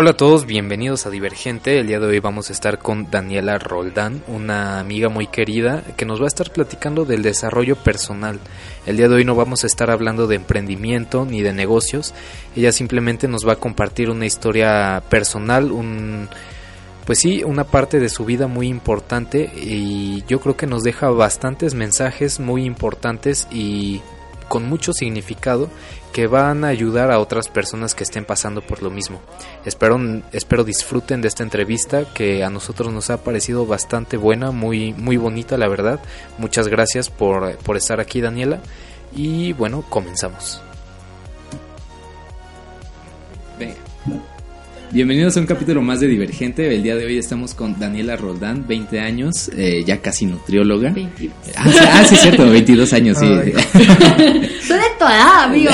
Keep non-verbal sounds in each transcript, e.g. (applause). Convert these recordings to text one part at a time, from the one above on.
Hola a todos, bienvenidos a Divergente. El día de hoy vamos a estar con Daniela Roldán, una amiga muy querida que nos va a estar platicando del desarrollo personal. El día de hoy no vamos a estar hablando de emprendimiento ni de negocios. Ella simplemente nos va a compartir una historia personal, un pues sí, una parte de su vida muy importante y yo creo que nos deja bastantes mensajes muy importantes y con mucho significado que van a ayudar a otras personas que estén pasando por lo mismo. Espero, espero disfruten de esta entrevista que a nosotros nos ha parecido bastante buena, muy, muy bonita la verdad. Muchas gracias por, por estar aquí Daniela y bueno, comenzamos. Bienvenidos a un capítulo más de Divergente. El día de hoy estamos con Daniela Roldán, 20 años, eh, ya casi nutrióloga. 22. Ah, sí, ah, sí, cierto, 22 años, sí. (laughs) Soy de tu edad, amigo.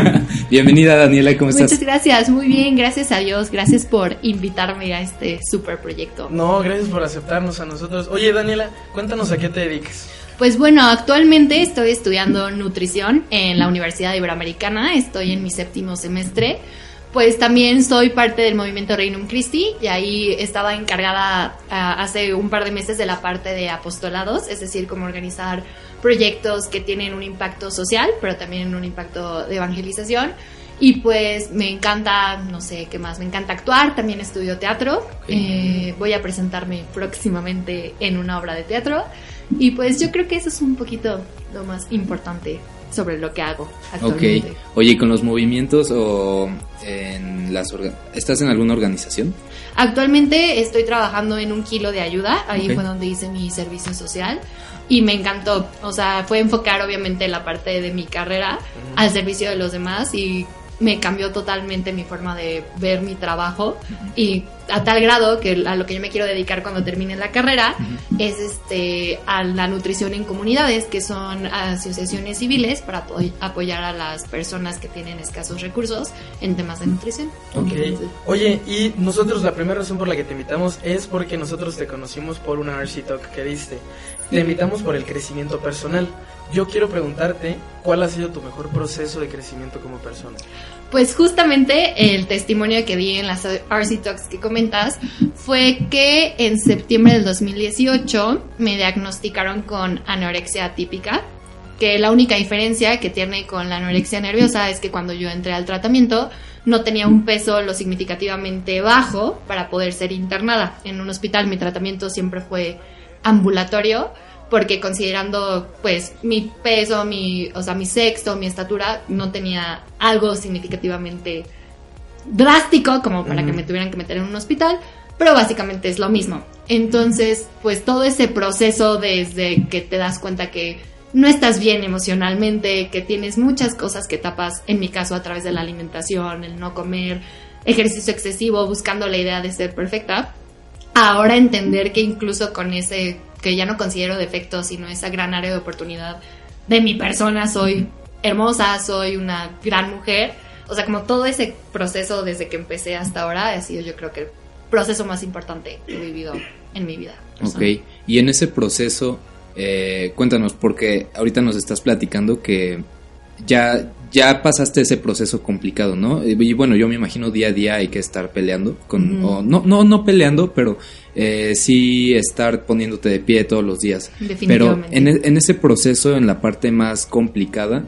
(laughs) Bienvenida, Daniela, ¿cómo Muchas estás? gracias, muy bien, gracias a Dios, gracias por invitarme a este super proyecto. No, gracias por aceptarnos a nosotros. Oye, Daniela, cuéntanos a qué te dedicas. Pues bueno, actualmente estoy estudiando nutrición en la Universidad Iberoamericana, estoy en mi séptimo semestre. Pues también soy parte del movimiento Regnum Christi y ahí estaba encargada ah, hace un par de meses de la parte de apostolados, es decir, como organizar proyectos que tienen un impacto social, pero también un impacto de evangelización. Y pues me encanta, no sé qué más, me encanta actuar, también estudio teatro, eh, voy a presentarme próximamente en una obra de teatro y pues yo creo que eso es un poquito lo más importante sobre lo que hago Ok. actualmente. Oye, ¿y con los movimientos o en las ¿Estás en alguna organización? Actualmente estoy trabajando en un kilo de ayuda, ahí fue donde hice mi servicio social y me encantó, o sea, fue enfocar obviamente la parte de mi carrera al servicio de los demás y me cambió totalmente mi forma de ver mi trabajo y a tal grado que a lo que yo me quiero dedicar cuando termine la carrera es este a la nutrición en comunidades que son asociaciones civiles para apoy- apoyar a las personas que tienen escasos recursos en temas de nutrición. Ok. Entonces, Oye, y nosotros la primera razón por la que te invitamos es porque nosotros te conocimos por una RC Talk que diste. Te invitamos por el crecimiento personal. Yo quiero preguntarte cuál ha sido tu mejor proceso de crecimiento como persona. Pues justamente el testimonio que vi en las RC Talks que comentas fue que en septiembre del 2018 me diagnosticaron con anorexia típica, que la única diferencia que tiene con la anorexia nerviosa es que cuando yo entré al tratamiento no tenía un peso lo significativamente bajo para poder ser internada en un hospital. Mi tratamiento siempre fue ambulatorio porque considerando pues mi peso, mi, o sea, mi sexo, mi estatura, no tenía algo significativamente drástico como para que me tuvieran que meter en un hospital, pero básicamente es lo mismo. Entonces, pues todo ese proceso desde que te das cuenta que no estás bien emocionalmente, que tienes muchas cosas que tapas, en mi caso a través de la alimentación, el no comer, ejercicio excesivo, buscando la idea de ser perfecta, ahora entender que incluso con ese, que ya no considero defecto, sino esa gran área de oportunidad de mi persona, soy hermosa, soy una gran mujer. O sea, como todo ese proceso desde que empecé hasta ahora ha sido yo creo que el proceso más importante que he vivido en mi vida. Ok. Y en ese proceso, eh, cuéntanos, porque ahorita nos estás platicando que ya, ya pasaste ese proceso complicado, ¿no? Y y bueno, yo me imagino día a día hay que estar peleando con, o no, no, no peleando, pero eh, sí estar poniéndote de pie todos los días. Pero Definitivamente. en, e- en ese proceso, en la parte más complicada,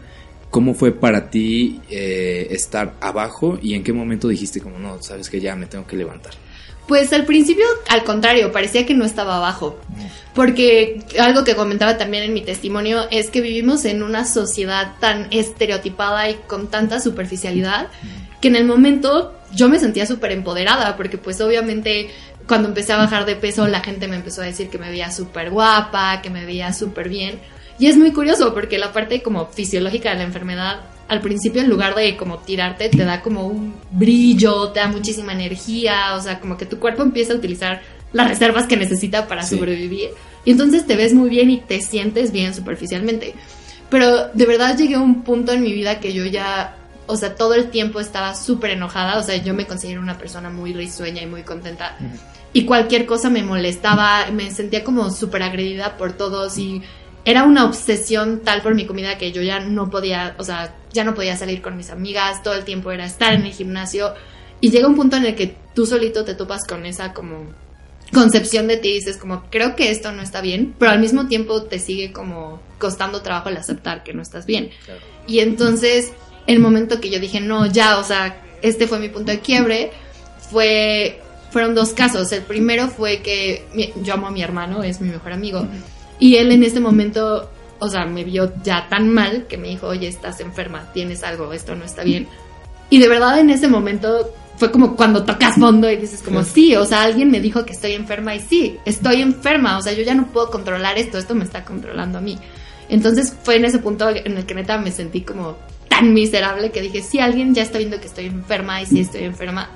¿cómo fue para ti eh, estar abajo y en qué momento dijiste como no, sabes que ya me tengo que levantar? Pues al principio, al contrario, parecía que no estaba abajo. Porque algo que comentaba también en mi testimonio es que vivimos en una sociedad tan estereotipada y con tanta superficialidad que en el momento yo me sentía súper empoderada porque pues obviamente cuando empecé a bajar de peso la gente me empezó a decir que me veía súper guapa, que me veía súper bien. Y es muy curioso porque la parte como fisiológica de la enfermedad al principio en lugar de como tirarte te da como un brillo, te da muchísima energía, o sea, como que tu cuerpo empieza a utilizar las reservas que necesita para Sí. sobrevivir. Y entonces te ves muy bien y te sientes bien superficialmente. Pero de verdad llegué a un punto en mi vida que yo ya, o sea, todo el tiempo estaba súper enojada, o sea, yo me considero una persona muy risueña y muy contenta. Y cualquier cosa me molestaba, me sentía como súper agredida por todos y era una obsesión tal por mi comida que yo ya no podía, o sea, ya no podía salir con mis amigas, todo el tiempo era estar en el gimnasio Y llega un punto en el que tú solito te topas con esa como concepción de ti y dices como, creo que esto no está bien, pero al mismo tiempo te sigue como costando trabajo el aceptar que no estás bien. Y entonces, el momento que yo dije, no, ya, o sea, este fue mi punto de quiebre, fue, fueron dos casos. El primero fue que mi- yo amo a mi hermano, es mi mejor amigo, y él en este momento, o sea, me vio ya tan mal que me dijo, oye, estás enferma, tienes algo, esto no está bien. Y de verdad en ese momento fue como cuando tocas fondo y dices como, sí, o sea, alguien me dijo que estoy enferma y sí, estoy enferma, o sea, yo ya no puedo controlar esto, esto me está controlando a mí. Entonces fue en ese punto en el que neta me sentí como tan miserable que dije, sí, alguien ya está viendo que estoy enferma y sí estoy enferma,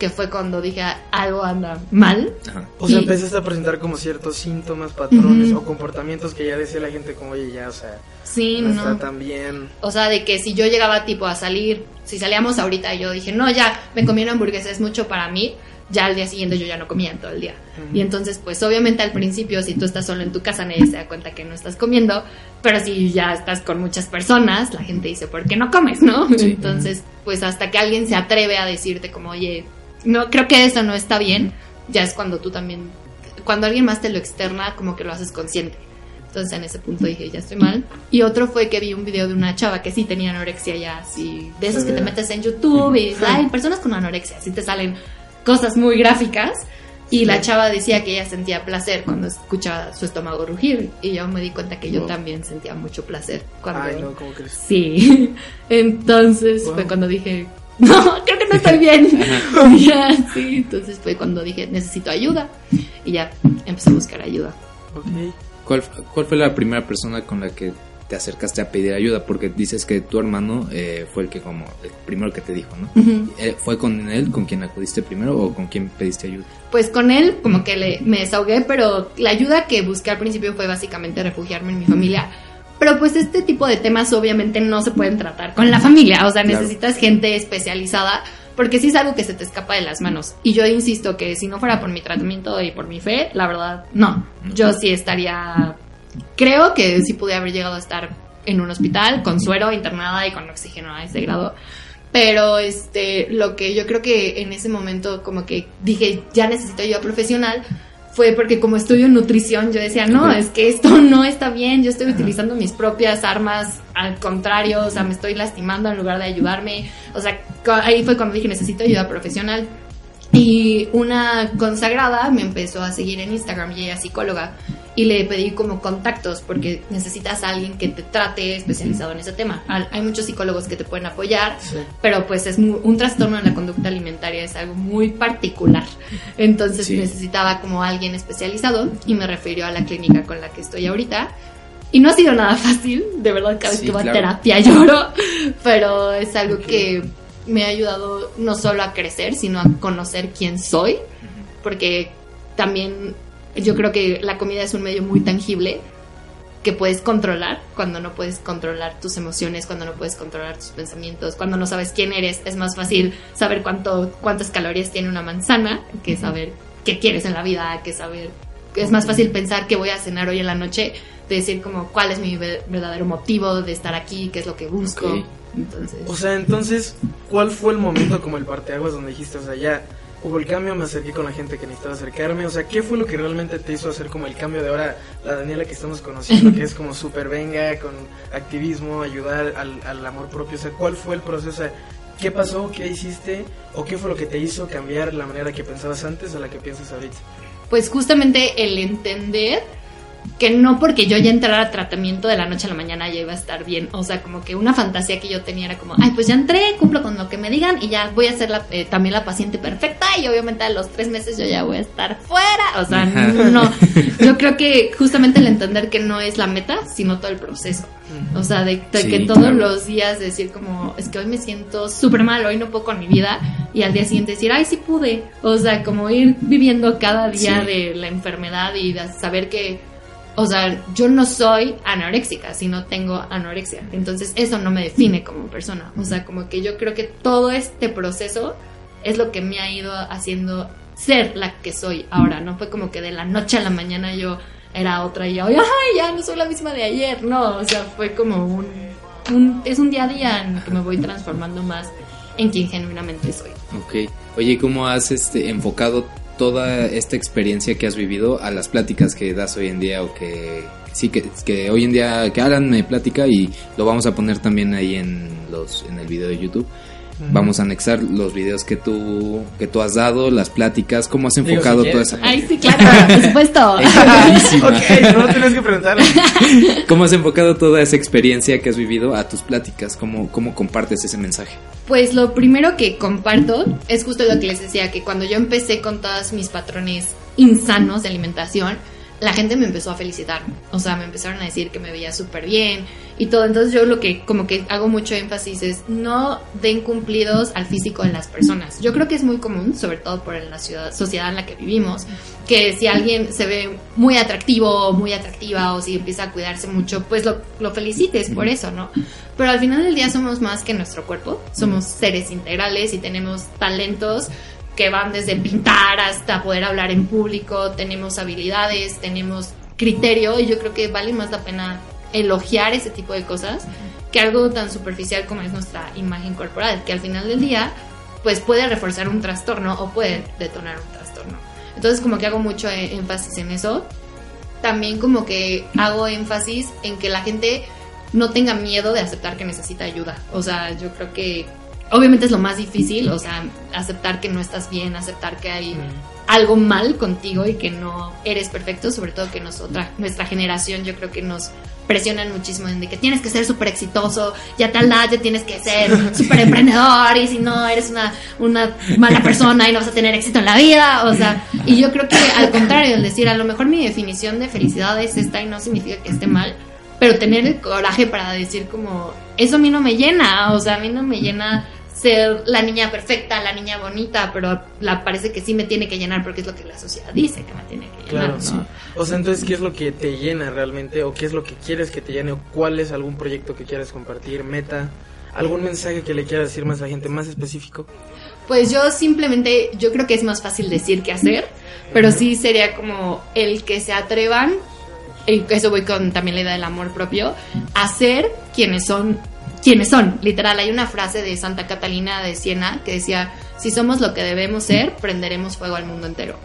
que fue cuando dije, algo anda mal. Ajá. O sea, Y- empezaste a presentar como ciertos síntomas, patrones o comportamientos que ya decía la gente como, oye, ya, o sea, Sí, no, no. está tan bien. O sea, de que si yo llegaba tipo a salir, si salíamos ahorita y yo dije, no, ya, me comí una hamburguesa, es mucho para mí, ya al día siguiente yo ya no comía en todo el día. Y entonces, pues obviamente al principio, si tú estás solo en tu casa, nadie se da cuenta que no estás comiendo, pero si ya estás con muchas personas, la gente dice, ¿por qué no comes, no? Sí. Entonces, pues hasta que alguien se atreve a decirte como, oye, no, creo que eso no está bien, ya es cuando tú también, cuando alguien más te lo externa, como que lo haces consciente. Entonces en ese punto dije, ya estoy mal. Y otro fue que vi un video de una chava que sí tenía anorexia ya, así, de esos que te metes en YouTube y dices, (laughs) ay, personas con anorexia, así te salen cosas muy gráficas. Y la chava decía que ella sentía placer cuando escuchaba su estómago rugir. Y yo me di cuenta que yo también sentía mucho placer cuando... Ay, no, ¿cómo crees? Sí. (laughs) Entonces Wow. fue cuando dije, (laughs) no, creo que no estoy bien. (laughs) (laughs) ya, sí. Entonces fue cuando dije, necesito ayuda. Y ya empecé a buscar ayuda. Ok. ¿Cuál, ¿Cuál fue la primera persona con la que te acercaste a pedir ayuda? Porque dices que tu hermano eh, fue el que como el primero que te dijo, ¿no? Eh, ¿Fue con él con quien acudiste primero o con quien pediste ayuda? Pues con él como que le, me desahogué, pero la ayuda que busqué al principio fue básicamente refugiarme en mi familia. Pero pues este tipo de temas obviamente no se pueden tratar con la familia, o sea, Claro. necesitas gente especializada porque sí es algo que se te escapa de las manos. Y yo insisto que si no fuera por mi tratamiento y por mi fe, la verdad, no. Yo sí estaría, creo que sí pude haber llegado a estar en un hospital con suero, internada y con oxígeno a ese grado. Pero este, lo que yo creo que en ese momento como que dije, ya necesito ayuda profesional, fue porque como estudio nutrición, yo decía, no, es que esto (laughs) no está bien, yo estoy utilizando mis propias armas, al contrario, o sea, me estoy lastimando en lugar de ayudarme. O sea, ahí fue cuando dije, necesito ayuda profesional. Y una consagrada me empezó a seguir en Instagram y ella es psicóloga y le pedí como contactos porque necesitas a alguien que te trate especializado en ese tema. Hay muchos psicólogos que te pueden apoyar, Sí. pero pues es mu- un trastorno en la conducta alimentaria es algo muy particular. Entonces Sí. necesitaba como alguien especializado y me refirió a la clínica con la que estoy ahorita. Y no ha sido nada fácil, de verdad cada vez que claro. a terapia lloro, (laughs) pero es algo que me ha ayudado no solo a crecer, sino a conocer quién soy, porque también yo creo que la comida es un medio muy tangible que puedes controlar cuando no puedes controlar tus emociones, cuando no puedes controlar tus pensamientos, cuando no sabes quién eres, es más fácil saber cuánto cuántas calorías tiene una manzana que saber qué quieres en la vida, que saber es más fácil pensar qué voy a cenar hoy en la noche, de decir como cuál es mi ve- verdadero motivo de estar aquí, qué es lo que busco. Entonces, O sea, entonces, ¿cuál fue el momento como el parteaguas donde dijiste, o sea, ya hubo el cambio, me acerqué con la gente que necesitaba acercarme? O sea, ¿qué fue lo que realmente te hizo hacer como el cambio de ahora la Daniela que estamos conociendo, que es como súper venga, con activismo, ayudar al, al amor propio? O sea, ¿cuál fue el proceso? ¿qué pasó? ¿Qué hiciste? ¿O qué fue lo que te hizo cambiar la manera que pensabas antes a la que piensas ahorita? pues justamente el entender que no porque yo ya entrara a tratamiento de la noche a la mañana ya iba a estar bien. O sea, como que una fantasía que yo tenía era como, ay, pues ya entré, cumplo con lo que me digan y ya voy a ser la, eh, también la paciente perfecta y obviamente a los tres meses yo ya voy a estar fuera. O sea, no. (laughs) Yo creo que justamente el entender que no es la meta, sino todo el proceso. O sea, de, de Sí, que todos claro. los días decir como, es que hoy me siento súper mal, hoy no puedo con mi vida, y al día siguiente decir, ay, sí pude. O sea, como ir viviendo cada día Sí. de la enfermedad y de saber que, o sea, yo no soy anoréxica, sino tengo anorexia. Entonces, eso no me define como persona. O sea, como que yo creo que todo este proceso es lo que me ha ido haciendo ser la que soy ahora. No fue como que de la noche a la mañana yo era otra y hoy, ay, ya no soy la misma de ayer. No, o sea, fue como un, un es un día a día en el que me voy transformando más en quien genuinamente soy. Ok. Oye, ¿cómo has este, enfocado toda esta experiencia que has vivido a las pláticas que das hoy en día o que sí que, que hoy en día que Alan me platica y lo vamos a poner también ahí en los en el video de YouTube. Vamos a anexar los videos que tú que tú has dado, las pláticas, cómo has Digo, enfocado si toda quieres. esa Ay, sí, claro, (laughs) por supuesto. (laughs) Buenísima. ok, no tienes que preguntarle. (laughs) ¿Cómo has enfocado toda esa experiencia que has vivido a tus pláticas? ¿Cómo, cómo compartes ese mensaje? Pues lo primero que comparto es justo lo que les decía, que cuando yo empecé con todos mis patrones insanos de alimentación, la gente me empezó a felicitar. O sea, me empezaron a decir que me veía súper bien y todo. Entonces yo lo que como que hago mucho énfasis es no den cumplidos al físico de las personas. Yo creo que es muy común, sobre todo por la ciudad, sociedad en la que vivimos, que si alguien se ve muy atractivo o muy atractiva o si empieza a cuidarse mucho, pues lo, lo felicites por eso, ¿no? Pero al final del día somos más que nuestro cuerpo, somos seres integrales y tenemos talentos que van desde pintar hasta poder hablar en público, tenemos habilidades, tenemos criterio y yo creo que vale más la pena elogiar ese tipo de cosas que algo tan superficial como es nuestra imagen corporal, que al final del día pues puede reforzar un trastorno o puede detonar un trastorno. Entonces como que hago mucho eh, énfasis en eso. También como que hago énfasis en que la gente no tenga miedo de aceptar que necesita ayuda. O sea, yo creo que obviamente es lo más difícil, o sea, aceptar que no estás bien, aceptar que hay algo mal contigo y que no eres perfecto, sobre todo que nosotras, nuestra generación, yo creo que nos presionan muchísimo en de que tienes que ser súper exitoso, ya tal edad ya tienes que ser (laughs) súper emprendedor y si no eres una, una mala persona y no vas a tener éxito en la vida, o sea, y yo creo que al contrario, el decir a lo mejor mi definición de felicidad es esta y no significa que esté mal, pero tener el coraje para decir como, eso a mí no me llena, o sea, a mí no me llena ser la niña perfecta, la niña bonita, pero la parece que sí me tiene que llenar porque es lo que la sociedad dice que me tiene que llenar. Claro, ¿no? sí. O sea, entonces, ¿qué es lo que te llena realmente? ¿O qué es lo que quieres que te llene? ¿O cuál es algún proyecto que quieras compartir? ¿Meta? ¿Algún mensaje que le quieras decir más a la gente, más específico? Pues yo simplemente, yo creo que es más fácil decir que hacer, pero sí sería como el que se atrevan, y eso voy con también la idea del amor propio, a ser quienes son, quienes son, literal. Hay una frase de Santa Catalina de Siena que decía, si somos lo que debemos ser, prenderemos fuego al mundo entero.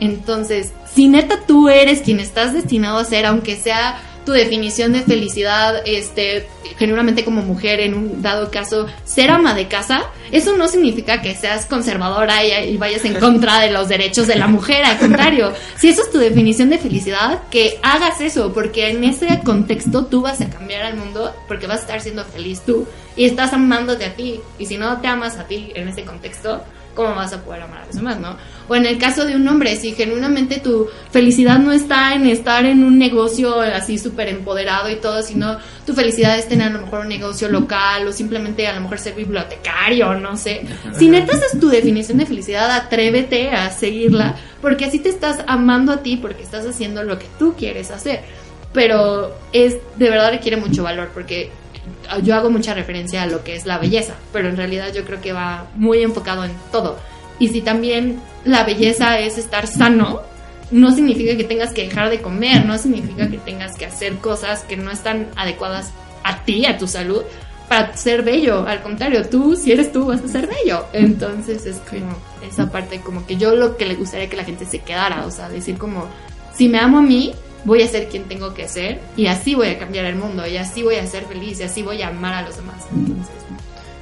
Entonces, si neta tú eres quien estás destinado a ser, aunque sea tu definición de felicidad, este, genuinamente como mujer, en un dado caso, ser ama de casa, eso no significa que seas conservadora y, y vayas en contra de los derechos de la mujer, al contrario, si eso es tu definición de felicidad, que hagas eso, porque en ese contexto tú vas a cambiar al mundo, porque vas a estar siendo feliz tú y estás amándote a ti, y si no te amas a ti en ese contexto, ¿cómo vas a poder amar a los demás, no? O en el caso de un hombre, si genuinamente tu felicidad no está en estar en un negocio así súper empoderado y todo, sino tu felicidad es tener a lo mejor un negocio local o simplemente a lo mejor ser bibliotecario, no sé. Si neta esa es tu definición de felicidad, atrévete a seguirla, porque así te estás amando a ti, porque estás haciendo lo que tú quieres hacer. Pero es, de verdad requiere mucho valor, porque yo hago mucha referencia a lo que es la belleza, pero en realidad yo creo que va muy enfocado en todo. Y si también la belleza es estar sano, no significa que tengas que dejar de comer, no significa que tengas que hacer cosas que no están adecuadas a ti, a tu salud, para ser bello. Al contrario, tú, si eres tú, vas a ser bello. Entonces es como esa parte, como que yo lo que le gustaría que la gente se quedara, o sea, decir como, si me amo a mí, voy a ser quien tengo que ser y así voy a cambiar el mundo y así voy a ser feliz y así voy a amar a los demás. Entonces,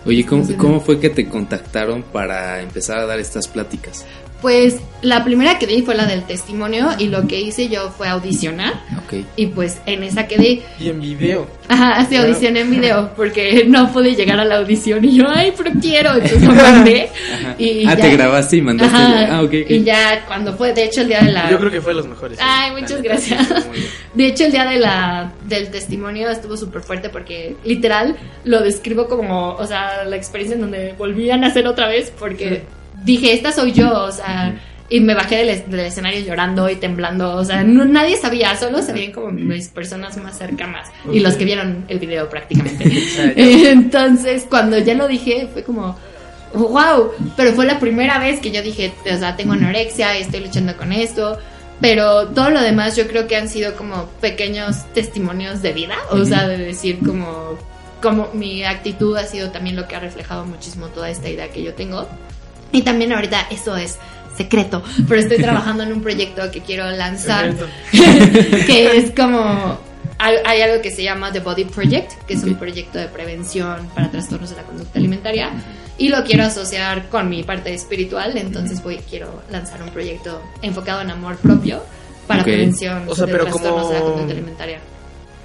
Oye, ¿cómo, Entonces, cómo fue que te contactaron para empezar a dar estas pláticas? Pues la primera que di fue la del testimonio y lo que hice yo fue audicionar Ok. y pues en esa quedé. Y en video. Ajá, sí, Claro. audicioné en video (laughs) porque no pude llegar a la audición y yo, ay, pero quiero, entonces lo mandé. Ajá. Y ah, ya- te grabaste y mandaste. Ajá, Ah, ok, ok. Y ya cuando fue, de hecho, el día de la... Yo creo que fue de los mejores. Ay, muchas gracias. De hecho, el día de la, del testimonio estuvo súper fuerte porque literal lo describo como, o sea, la experiencia en donde volví a nacer otra vez porque dije, esta soy yo, o sea, y me bajé del, es- del escenario llorando y temblando, o sea, no- nadie sabía, solo sabían como mis personas más cercanas y los que vieron el video prácticamente. (laughs) (laughs) Entonces, cuando ya lo dije, fue como, wow, pero fue la primera vez que yo dije, o sea, tengo anorexia, estoy luchando con esto, pero todo lo demás yo creo que han sido como pequeños testimonios de vida, o sea, de decir como, como mi actitud ha sido también lo que ha reflejado muchísimo toda esta idea que yo tengo. Y también ahorita eso es secreto, pero estoy (laughs) trabajando en un proyecto que quiero lanzar, (laughs) que es como hay, algo que se llama The Body Project, que es un proyecto de prevención para trastornos de la conducta alimentaria y lo quiero asociar con mi parte espiritual, entonces voy quiero lanzar un proyecto enfocado en amor propio para prevención de trastornos de la conducta alimentaria.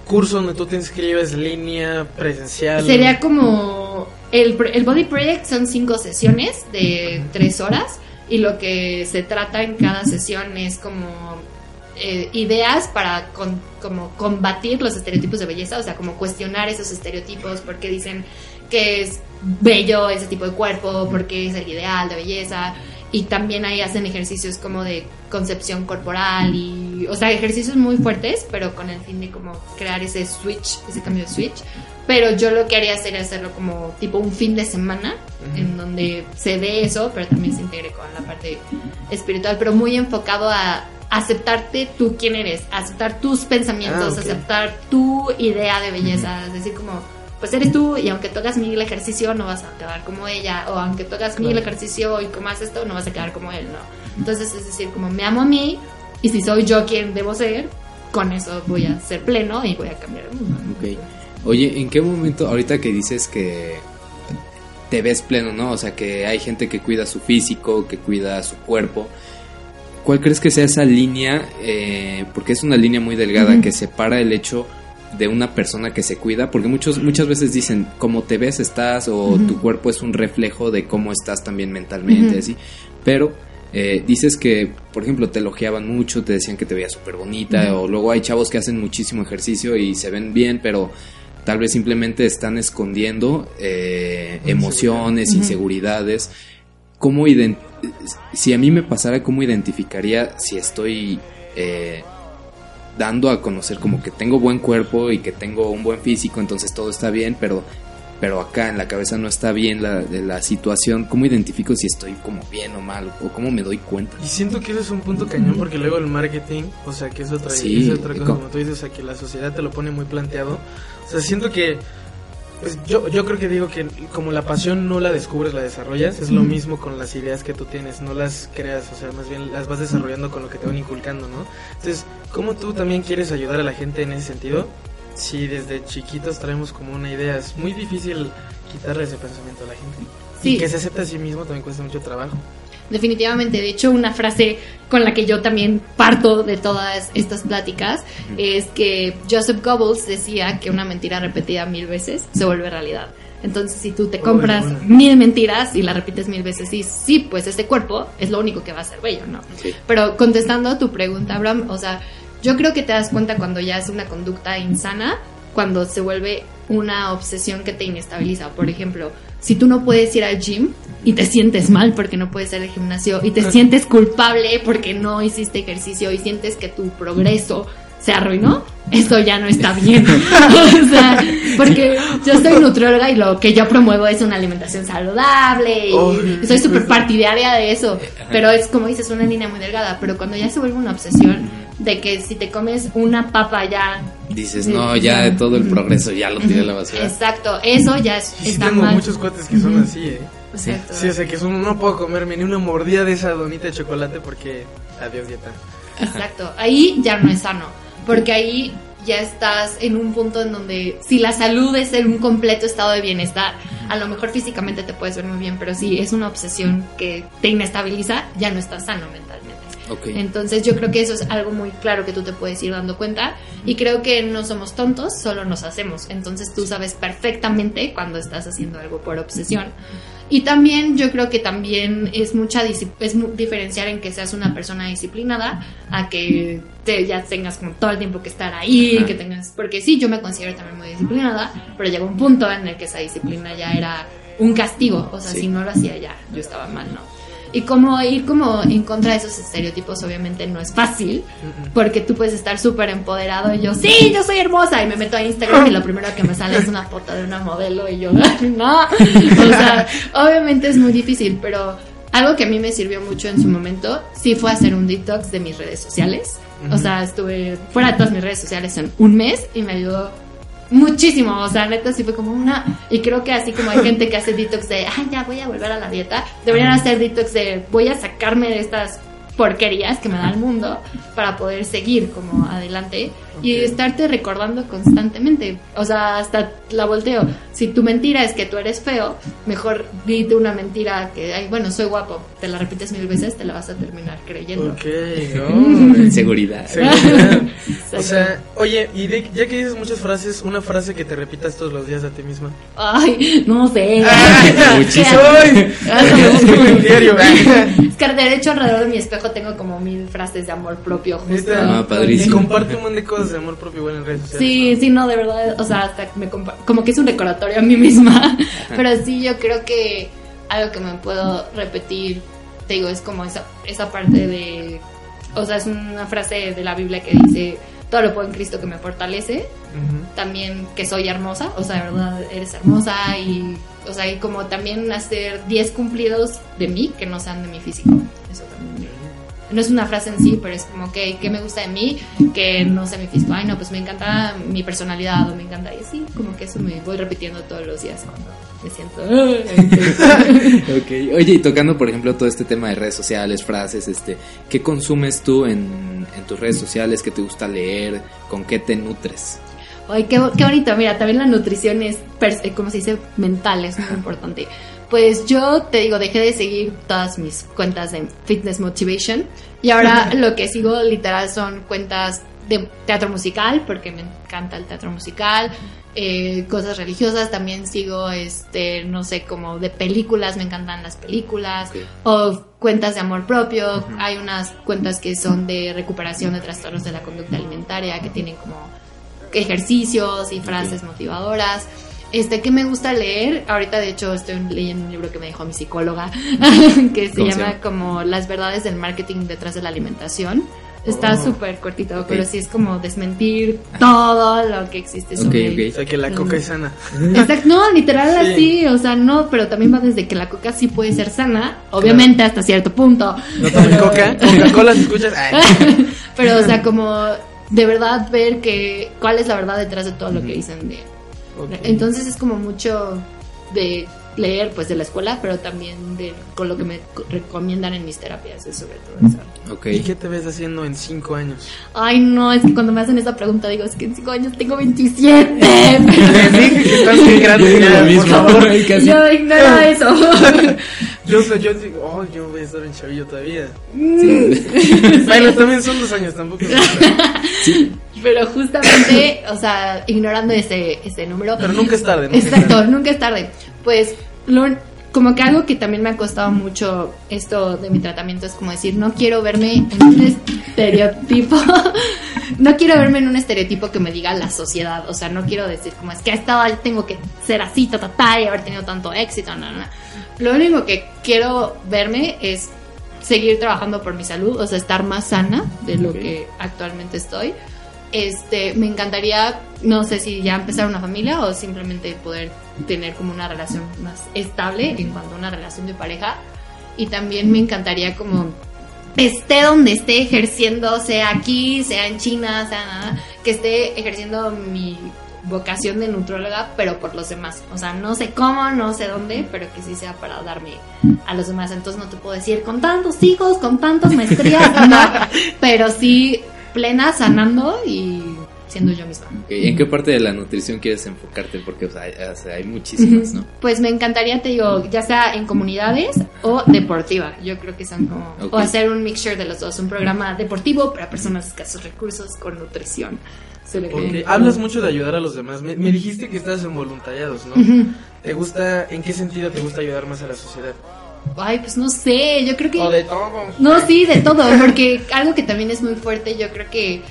Curso donde tú te inscribes, línea, presencial. Sería como el, el Body Project son cinco sesiones de tres horas y lo que se trata en cada sesión es como eh, ideas para como combatir los estereotipos de belleza, o sea, como cuestionar esos estereotipos, porque dicen que es bello ese tipo de cuerpo, porque es el ideal de belleza. Y también ahí hacen ejercicios como de concepción corporal y, o sea, ejercicios muy fuertes, pero con el fin de como crear ese switch, ese cambio de switch. Pero yo lo que haría sería hacerlo como tipo un fin de semana, en donde se ve eso, pero también se integre con la parte espiritual, pero muy enfocado a aceptarte tú quién eres, aceptar tus pensamientos, ah, aceptar tu idea de belleza, es decir, como pues eres tú y aunque tú hagas mil ejercicio no vas a quedar como ella o aunque tú hagas mil ejercicio y comas esto no vas a quedar como él, no. Entonces es decir, como me amo a mí y si soy yo quien debo ser, con eso voy a ser pleno y voy a cambiar el mundo. Okay. Oye, ¿en qué momento, ahorita que dices que te ves pleno, ¿no? O sea, que hay gente que cuida su físico, que cuida su cuerpo. ¿Cuál crees que sea esa línea? Eh, porque es una línea muy delgada que separa el hecho de una persona que se cuida, porque muchos, muchas veces dicen, cómo te ves estás o tu cuerpo es un reflejo de cómo estás también mentalmente, así. Pero eh, dices que, por ejemplo, te elogiaban mucho, te decían que te veías súper bonita, o luego hay chavos que hacen muchísimo ejercicio y se ven bien, pero tal vez simplemente están escondiendo eh, emociones, inseguridades. ¿Cómo si a mí me pasara, cómo identificaría si estoy eh, dando a conocer como que tengo buen cuerpo y que tengo un buen físico, entonces todo está bien, pero pero acá en la cabeza no está bien la, la situación, ¿cómo identifico si estoy como bien o mal? ¿O cómo me doy cuenta? Y siento que eso es un punto cañón porque luego el marketing, o sea, que es otra, es otra cosa, como tú dices, o sea, que la sociedad te lo pone muy planteado. O sea, siento que pues yo, yo creo que digo que como la pasión no la descubres, la desarrollas, es lo mismo con las ideas que tú tienes, no las creas, o sea, más bien las vas desarrollando con lo que te van inculcando, ¿no? Entonces, ¿cómo tú también quieres ayudar a la gente en ese sentido? Si desde chiquitos traemos como una idea, es muy difícil quitarle ese pensamiento a la gente. Sí. Y que se acepte a sí mismo también cuesta mucho trabajo definitivamente. De hecho, una frase con la que yo también parto de todas estas pláticas es que Joseph Goebbels decía que una mentira repetida mil veces se vuelve realidad. Entonces, si tú te compras mil mentiras y la repites mil veces, y sí, pues este cuerpo es lo único que va a ser bello, ¿no? Pero contestando a tu pregunta, Abraham, o sea, yo creo que te das cuenta cuando ya es una conducta insana, cuando se vuelve una obsesión que te inestabiliza. Por ejemplo, si tú no puedes ir al gym y te sientes mal porque no puedes ir al gimnasio y te sientes culpable porque no hiciste ejercicio y sientes que tu progreso se arruinó, eso ya no está bien. (laughs) o sea, porque yo soy nutrióloga y lo que yo promuevo es una alimentación saludable y soy súper partidaria de eso. Pero es como dices, una línea muy delgada. Pero cuando ya se vuelve una obsesión de que si te comes una papa ya dices, no, ya todo el progreso ya lo tiré a la basura. Exacto, eso ya es, sí, tengo muchos cuates que son así, ¿eh? Sí. sí, o sea, que son, no puedo comerme ni una mordida de esa donita de chocolate porque adiós dieta. Exacto, ahí ya no es sano, porque ahí ya estás en un punto en donde si la salud es en un completo estado de bienestar, a lo mejor físicamente te puedes ver muy bien, pero si es una obsesión que te inestabiliza, ya no estás sano mentalmente. Entonces yo creo que eso es algo muy claro que tú te puedes ir dando cuenta y creo que no somos tontos, solo nos hacemos. Entonces tú sabes perfectamente cuando estás haciendo algo por obsesión. Y también yo creo que también es mucha es diferenciar en que seas una persona disciplinada a que te, ya tengas como todo el tiempo que estar ahí, que tengas porque sí, yo me considero también muy disciplinada, pero llegó un punto en el que esa disciplina ya era un castigo, o sea, si no lo hacía ya, yo estaba mal, ¿no? Y como ir como en contra de esos estereotipos obviamente no es fácil, porque tú puedes estar súper empoderado y yo, sí, yo soy hermosa, y me meto a Instagram y lo primero que me sale es una foto de una modelo y yo, no, o sea, obviamente es muy difícil, pero algo que a mí me sirvió mucho en su momento, sí fue hacer un detox de mis redes sociales, o sea, estuve fuera de todas mis redes sociales en un mes y me ayudó Muchísimo, o sea, neta sí fue como una... Y creo que así como hay gente que hace detox de, ay, ya voy a volver a la dieta, deberían hacer detox de, voy a sacarme de estas porquerías que me da el mundo para poder seguir como adelante y estarte recordando constantemente. O sea, hasta la volteo. Si tu mentira es que tú eres feo, mejor dite una mentira que, ay, bueno, soy guapo. Te la repites mil veces, te la vas a terminar creyendo. Ok, no. Seguridad. (laughs) Seguridad. (laughs) o sea, oye, y de- ya que dices muchas frases, una frase que te repitas todos los días a ti misma. Ay, no sé. (laughs) Muchísimo. ¡Ay! Diario. Es que de hecho alrededor de mi espejo tengo como mil frases de amor propio justo. Ah, padrísimo. Y comparte un montón de cosas de amor propio igual en redes sociales. Sí, sí, no, de verdad, o sea, hasta me como que es un recordatorio a mí misma, (laughs) pero sí, yo creo que algo que me puedo repetir, te digo, es como esa, esa parte de, o sea, es una frase de la Biblia que dice, todo lo puedo en Cristo que me fortalece, también que soy hermosa, o sea, de verdad eres hermosa y, o sea, y como también hacer 10 cumplidos de mí que no sean de mi físico, eso también no es una frase en sí, pero es como que, ¿qué me gusta de mí? Que no sé mi físico. Ay, no, pues me encanta mi personalidad o me encanta. Y así, como que eso me voy repitiendo todos los días cuando me siento. (laughs) Ok, oye, y tocando por ejemplo todo este tema de redes sociales, frases, este, ¿qué consumes tú en, en tus redes sociales? ¿Qué te gusta leer? ¿Con qué te nutres? Ay, qué, qué bonito. Mira, también la nutrición es, eh, como se dice, mental, es muy importante. Pues yo te digo, dejé de seguir todas mis cuentas de Fitness Motivation y ahora (laughs) lo que sigo literal son cuentas de teatro musical, porque me encanta el teatro musical, eh, cosas religiosas, también sigo, este, no sé, como de películas, me encantan las películas, o cuentas de amor propio, hay unas cuentas que son de recuperación de trastornos de la conducta alimentaria, que tienen como ejercicios y frases motivadoras. Este, que me gusta leer? Ahorita, de hecho, estoy leyendo un libro que me dejó mi psicóloga, (laughs) que se ¿Cómo se llama como Las verdades del marketing detrás de la alimentación. Está Oh. súper cortito, pero sí es como desmentir todo lo que existe Ok, sobre... ok. O sea, que la coca es sana. Exacto, no, literal Sí. así, o sea, no, pero también va desde que la coca sí puede ser sana, obviamente hasta cierto punto. No tomen Pero- coca. (laughs) Coca-Cola, si escuchas. Pero, o sea, como de verdad ver que cuál es la verdad detrás de todo lo que dicen de... Ok. Entonces es como mucho de leer pues de la escuela, pero también de con lo que me co- recomiendan en mis terapias, es sobre todo eso. Ok. ¿Y qué te ves haciendo en cinco años? Ay, no, es que cuando me hacen esa pregunta digo, es que en cinco años tengo 27. Les dije que estás (laughs) muy grande ya, lo mismo. por favor. (laughs) Ay, casi. Yo ignoro eso. (laughs) Yo, yo digo, oh, yo voy a estar en chavillo todavía. Sí. Bueno, también son dos años, tampoco. mucho. Pero justamente, o sea, ignorando ese, ese número. Pero nunca es tarde, nunca es Exacto, tarde. nunca es tarde. Pues, lo- como que algo que también me ha costado mucho esto de mi tratamiento es como decir, no quiero verme en un estereotipo. (laughs) no quiero verme en un estereotipo que me diga la sociedad. O sea, no quiero decir como es que a esta edad tengo que ser así, ta, ta, ta, y haber tenido tanto éxito. No, no, no. Lo único que quiero verme es seguir trabajando por mi salud, o sea, estar más sana de lo que actualmente estoy. Este, me encantaría, no sé si ya empezar una familia o simplemente poder tener como una relación más estable en cuanto a una relación de pareja. Y también me encantaría como esté donde esté ejerciendo, sea aquí, sea en China, sea nada, que esté ejerciendo mi vocación de nutróloga, pero por los demás. O sea, no sé cómo, no sé dónde, pero que sí sea para darme a los demás. Entonces no te puedo decir con tantos hijos, con tantas maestrías, (laughs) no, pero sí plena, sanando y siendo yo misma. Ok, ¿En qué parte de la nutrición quieres enfocarte? Porque o sea, hay, o sea, hay muchísimas, ¿no? Pues me encantaría, te digo, ya sea en comunidades o deportiva. Yo creo que son como. O hacer un mixture de los dos. Un programa deportivo para personas de escasos recursos con nutrición. Sería Ok, como- Hablas mucho de ayudar a los demás. Me, me dijiste que estás en voluntariados, ¿no? ¿Te gusta, en qué sentido te gusta ayudar más a la sociedad? Ay, pues no sé. Yo creo que. O de todo. No, sí, de todo, porque algo que también es muy fuerte, yo creo que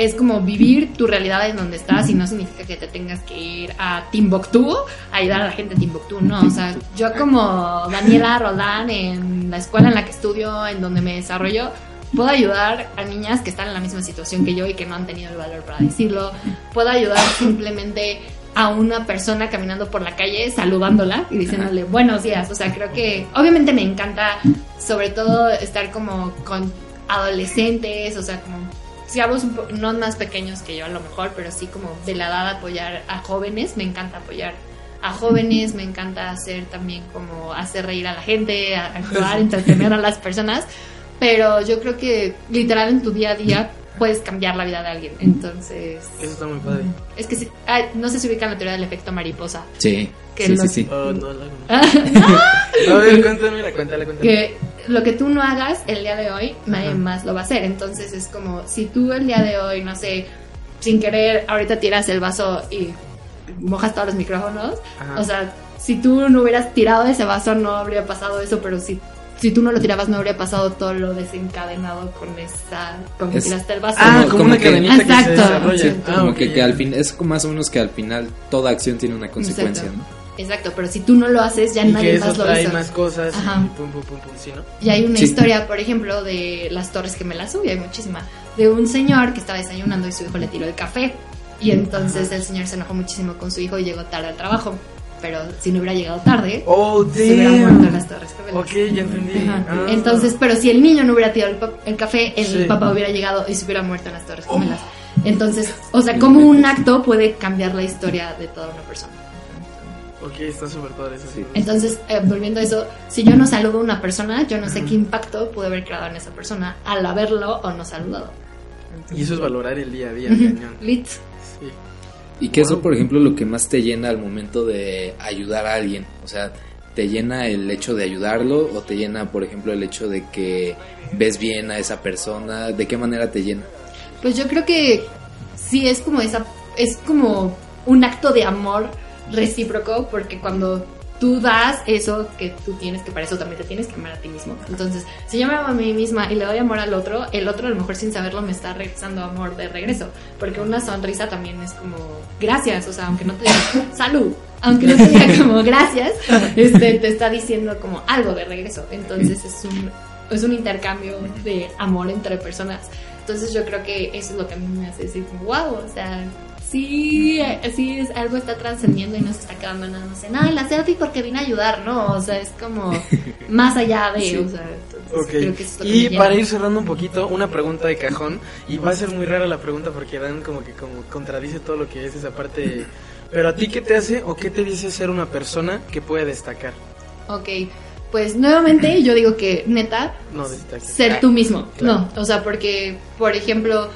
es como vivir tu realidad en donde estás y no significa que te tengas que ir a Timbuktu a ayudar a la gente de Timbuktu, no, o sea, yo como Daniela Roldán en la escuela en la que estudio, en donde me desarrollo, puedo ayudar a niñas que están en la misma situación que yo y que no han tenido el valor para decirlo, puedo ayudar simplemente a una persona caminando por la calle saludándola y diciéndole buenos días. O sea, creo que obviamente me encanta sobre todo estar como con adolescentes, o sea, como digamos, no más pequeños que yo a lo mejor, pero sí como de la edad apoyar a jóvenes, me encanta apoyar a jóvenes, me encanta hacer también como hacer reír a la gente, actuar, (laughs) entretener a las personas, pero yo creo que literal en tu día a día puedes cambiar la vida de alguien, entonces... Eso está muy padre. Es que sí- ay, no sé si ubican la teoría del efecto mariposa. Sí, Que sí, sí, sí. Oh, no, la (laughs) A ver, cuéntame, cuéntale, cuéntale. que lo que tú no hagas el día de hoy, nadie Ajá. más lo va a hacer. Entonces es como si tú el día de hoy, no sé, sin querer, ahorita tiras el vaso y mojas todos los micrófonos. Ajá. O sea, si tú no hubieras tirado ese vaso, no habría pasado eso, pero si, si tú no lo tirabas, no habría pasado todo lo desencadenado con esa. con que Es- tiraste el vaso. Ah, como- como, como una que- cadenita que se Exacto, desarrolla. Ah, Como que, ya. que al fin, es más o menos que al final toda acción tiene una consecuencia, Exacto. ¿no? Exacto, pero si tú no lo haces, ya y que nadie eso más lo hizo. más cosas Ajá. y pum, pum, pum, pum, ¿sí, no? Y hay una Sí. historia, por ejemplo, de las Torres Gemelas, uy, hay muchísima, de un señor que estaba desayunando y su hijo le tiró el café. Y entonces Ajá. el señor se enojó muchísimo con su hijo y llegó tarde al trabajo. Pero si no hubiera llegado tarde, Oh, se hubiera muerto en las Torres Gemelas. Ok, ya entendí. Ah. Entonces, pero si el niño no hubiera tirado el, pa- el café, el Sí. papá hubiera llegado y se hubiera muerto en las Torres Gemelas. Entonces, o sea, como un acto puede cambiar la historia de toda una persona. Ok, está súper padre eso. Sí. Entonces, eh, volviendo a eso, si yo no saludo a una persona, yo no sé qué impacto pude haber creado en esa persona al haberlo o no saludado. Y eso es valorar el día a día, Ujú. cañón. Lit. Sí. Y que eso, por ejemplo, lo que más te llena al momento de ayudar a alguien. O sea, ¿te llena el hecho de ayudarlo o te llena, por ejemplo, el hecho de que ves bien a esa persona? ¿De qué manera te llena? Pues yo creo que sí es como esa, es como un acto de amor recíproco, porque cuando tú das eso que tú tienes, que para eso también te tienes que amar a ti mismo. Entonces, si yo me amo a mí misma y le doy amor al otro, el otro a lo mejor sin saberlo me está regresando amor de regreso, porque una sonrisa también es como gracias, o sea, aunque no te diga (laughs) salud, aunque no te diga (laughs) como gracias, este, te está diciendo como algo de regreso. Entonces es un, es un intercambio de amor entre personas. Entonces yo creo que eso es lo que a mí me hace decir wow, o sea, sí, sí es algo está trascendiendo y no se está quedando nada más en, ay, la selfie porque vine a ayudar, ¿no? O sea, es como (laughs) más allá de, Sí. o sea, entonces creo que es que Y para ir cerrando un poquito, una pregunta de cajón. Y va a ser muy rara la pregunta porque Dan como que como contradice todo lo que es esa parte. Pero a ti, ¿qué te hace o qué te dice ser una persona que puede destacar? Ok, pues nuevamente yo digo que neta, No ser tú mismo. claro. No, o sea, porque, por ejemplo,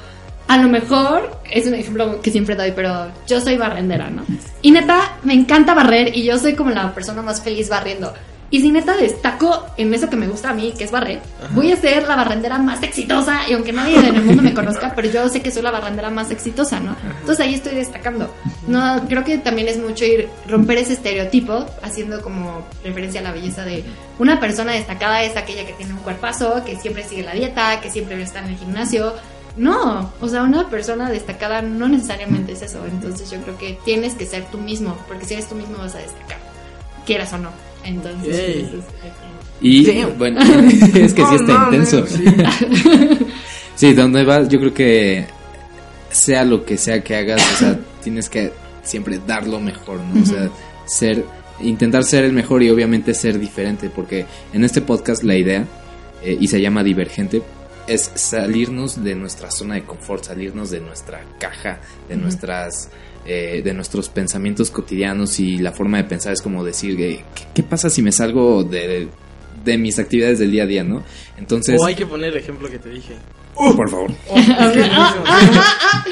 a lo mejor, es un ejemplo que siempre doy, pero yo soy barrendera, ¿no? Y neta, me encanta barrer y yo soy como la persona más feliz barriendo. Y si neta destaco en eso que me gusta a mí, que es barrer, voy a ser la barrendera más exitosa y aunque nadie en el mundo me conozca, pero yo sé que soy la barrendera más exitosa, ¿no? Entonces ahí estoy destacando. No, creo que también es mucho ir romper ese estereotipo, haciendo como referencia a la belleza de una persona destacada es aquella que tiene un cuerpazo, que siempre sigue la dieta, que siempre está en el gimnasio. No, o sea, una persona destacada no necesariamente es eso. Entonces yo creo que tienes que ser tú mismo, porque si eres tú mismo vas a destacar, quieras o no. Entonces, eso es- Y Damn. bueno, (laughs) (laughs) es que sí está no, intenso. no, sí. (laughs) Sí, donde vas, yo creo que sea lo que sea que hagas, o sea, (coughs) tienes que siempre dar lo mejor, ¿no? O sea, ser, intentar ser el mejor y obviamente ser diferente, porque en este podcast la idea, eh, y se llama Divergente, es salirnos de nuestra zona de confort, salirnos de nuestra caja, de nuestras... eh, de nuestros pensamientos cotidianos y la forma de pensar es como decir, ¿qué, qué pasa si me salgo de, de mis actividades del día a día, no? Entonces, O hay que poner el ejemplo que te dije. Por favor. Que es buenísimo.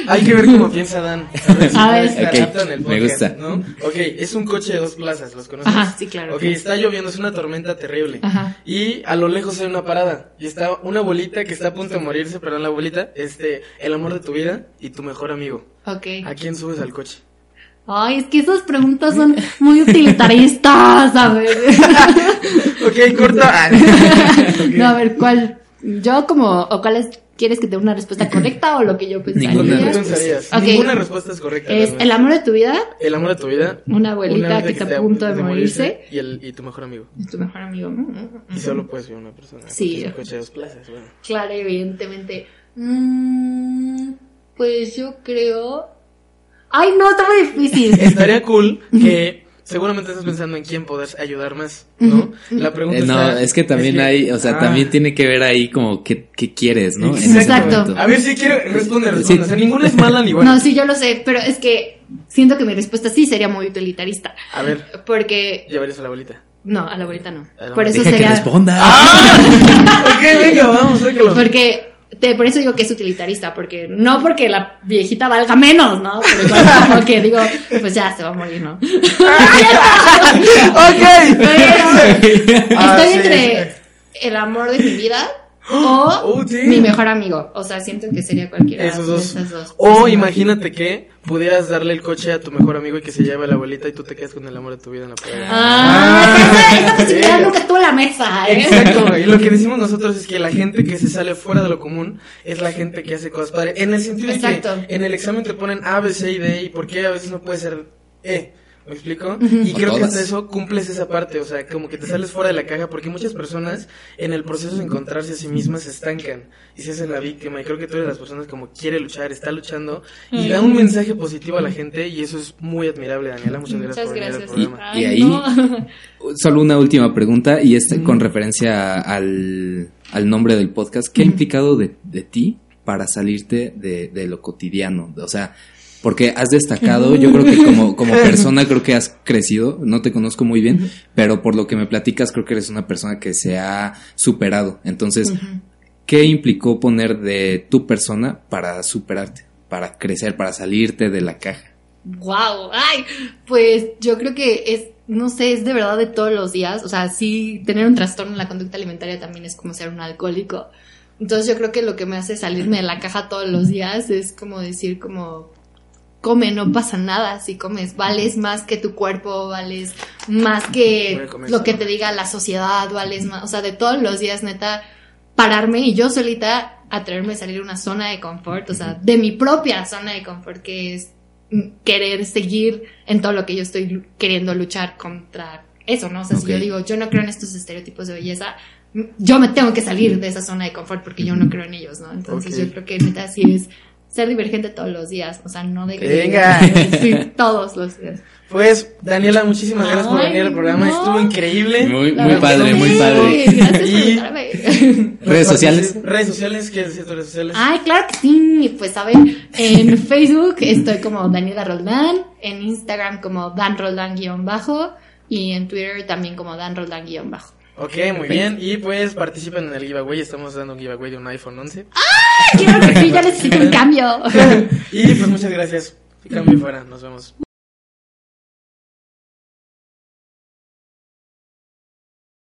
Hay que ver cómo piensa Dan. (laughs) A ver si A ver. En el me podcast, gusta. ¿no? Ok, es un coche de dos plazas, ¿los conoces? Ajá, sí, claro. Ok, está lloviendo, es una tormenta terrible. Ajá. Y a lo lejos hay una parada. Y está una abuelita que está a punto de morirse, pero la abuelita, este, el amor de tu vida y tu mejor amigo. Ok. ¿A quién subes al coche? Ay, es que esas preguntas son muy utilitaristas, a ver. (laughs) Ok, corta. (laughs) No, a ver, ¿cuál? Yo como, o cuál es, ¿quieres que te dé una respuesta correcta o lo que yo pensaría? Ninguna ¿Qué respuesta. pensarías? Ok. Ninguna respuesta es correcta. Es el amor de tu vida, El amor de tu vida. una abuelita una que está a punto de morirse, Y, el, y tu mejor amigo. es tu mejor amigo, ¿no? Y solo puedes ver una persona. Sí. coche dos plazas, bueno. Claro, evidentemente. Mm, pues yo creo... Ay, no, está muy difícil. Estaría cool que seguramente estás pensando en quién poder ayudar más, ¿no? La pregunta Eh, no, está- es que también hay, o sea, Ah. también tiene que ver ahí como qué, qué quieres, ¿no? Exacto. A ver si quiero responder, Sí. responde. O sea, ninguna es mala ni (laughs) buena. No, sí, yo lo sé, pero es que siento que mi respuesta sí sería muy utilitarista. A ver, Porque, llevarías a la abuelita. no, a la abuelita no. La Por eso Deja que sería... responda. (laughs) ok, venga, vamos. Porque, te- por eso digo que es utilitarista, porque no porque la viejita valga menos, ¿no? Pero igual como que digo, pues ya se va a morir, ¿no? (laughs) ok. Pero (laughs) Ah, estoy sí, entre sí. el amor de mi vida o Oh, mi mejor amigo. O sea, siento que sería cualquiera Esos de dos. esas dos. O imagínate que pudieras darle el coche a tu mejor amigo y que se lleve a la abuelita y tú te quedas con el amor de tu vida en la playa. Ah, esa, esa posibilidad nunca estuvo en la mesa, ¿eh? Exacto, y lo que decimos nosotros es que la gente que se sale fuera de lo común es la gente que hace cosas padres. En el sentido de que en el examen te ponen A, B, C y D, y por qué a veces no puede ser E. ¿Me explico? Y creo que hasta eso cumples esa parte, o sea, como que te sales fuera de la caja, porque muchas personas en el proceso de encontrarse a sí mismas se estancan y se hacen la víctima. Y creo que tú eres de las personas como quiere luchar, está luchando y da un mensaje positivo a la gente, y eso es muy admirable, Daniela. Muchas gracias Muchas por venir al gracias. programa. Y ahí- no. (laughs) Solo una última pregunta y es con referencia al, al nombre del podcast. ¿Qué ha implicado de, de ti para salirte de, de lo cotidiano? O sea, porque has destacado, yo creo que como, como (laughs) persona creo que has crecido, no te conozco muy bien, pero por lo que me platicas creo que eres una persona que se ha superado. Entonces, ¿qué implicó poner de tu persona para superarte, para crecer, para salirte de la caja? Wow, ay, pues yo creo que es, no sé, es de verdad de todos los días. O sea, sí, tener un trastorno en la conducta alimentaria también es como ser un alcohólico. Entonces yo creo que lo que me hace salirme de la caja todos los días es como decir como, come, no pasa nada. Si comes, vales más que tu cuerpo, vales más que lo que te diga la sociedad, vales más, o sea, de todos los días, neta, pararme y yo solita atreverme a salir de una zona de confort, o sea, de mi propia zona de confort, que es querer seguir en todo lo que yo estoy queriendo luchar contra eso, ¿no? O sea, si yo digo, yo no creo en estos estereotipos de belleza, yo me tengo que salir de esa zona de confort porque yo no creo en ellos, ¿no? Entonces yo creo que neta sí es ser divergente todos los días, o sea, no de que... Venga. Sí, (laughs) todos los días. Pues, Daniela, muchísimas gracias por venir al programa. no. Estuvo increíble. Muy, muy padre, muy sí, padre. Gracias por Y- invitarme. (laughs) ¿Redes sociales? Redes sociales, ¿qué redes sociales? Ay, claro que sí. Pues a ver, en (laughs) Facebook estoy como Daniela Roldán, en Instagram como Dan Roldán-bajo y en Twitter también como Dan Roldán-bajo. Ok, muy bien. Y pues participen en el giveaway. Estamos dando un giveaway de un iPhone 11. Quiero que sí, ya necesito un cambio. (laughs) y pues muchas gracias. Cambio fuera. Nos vemos.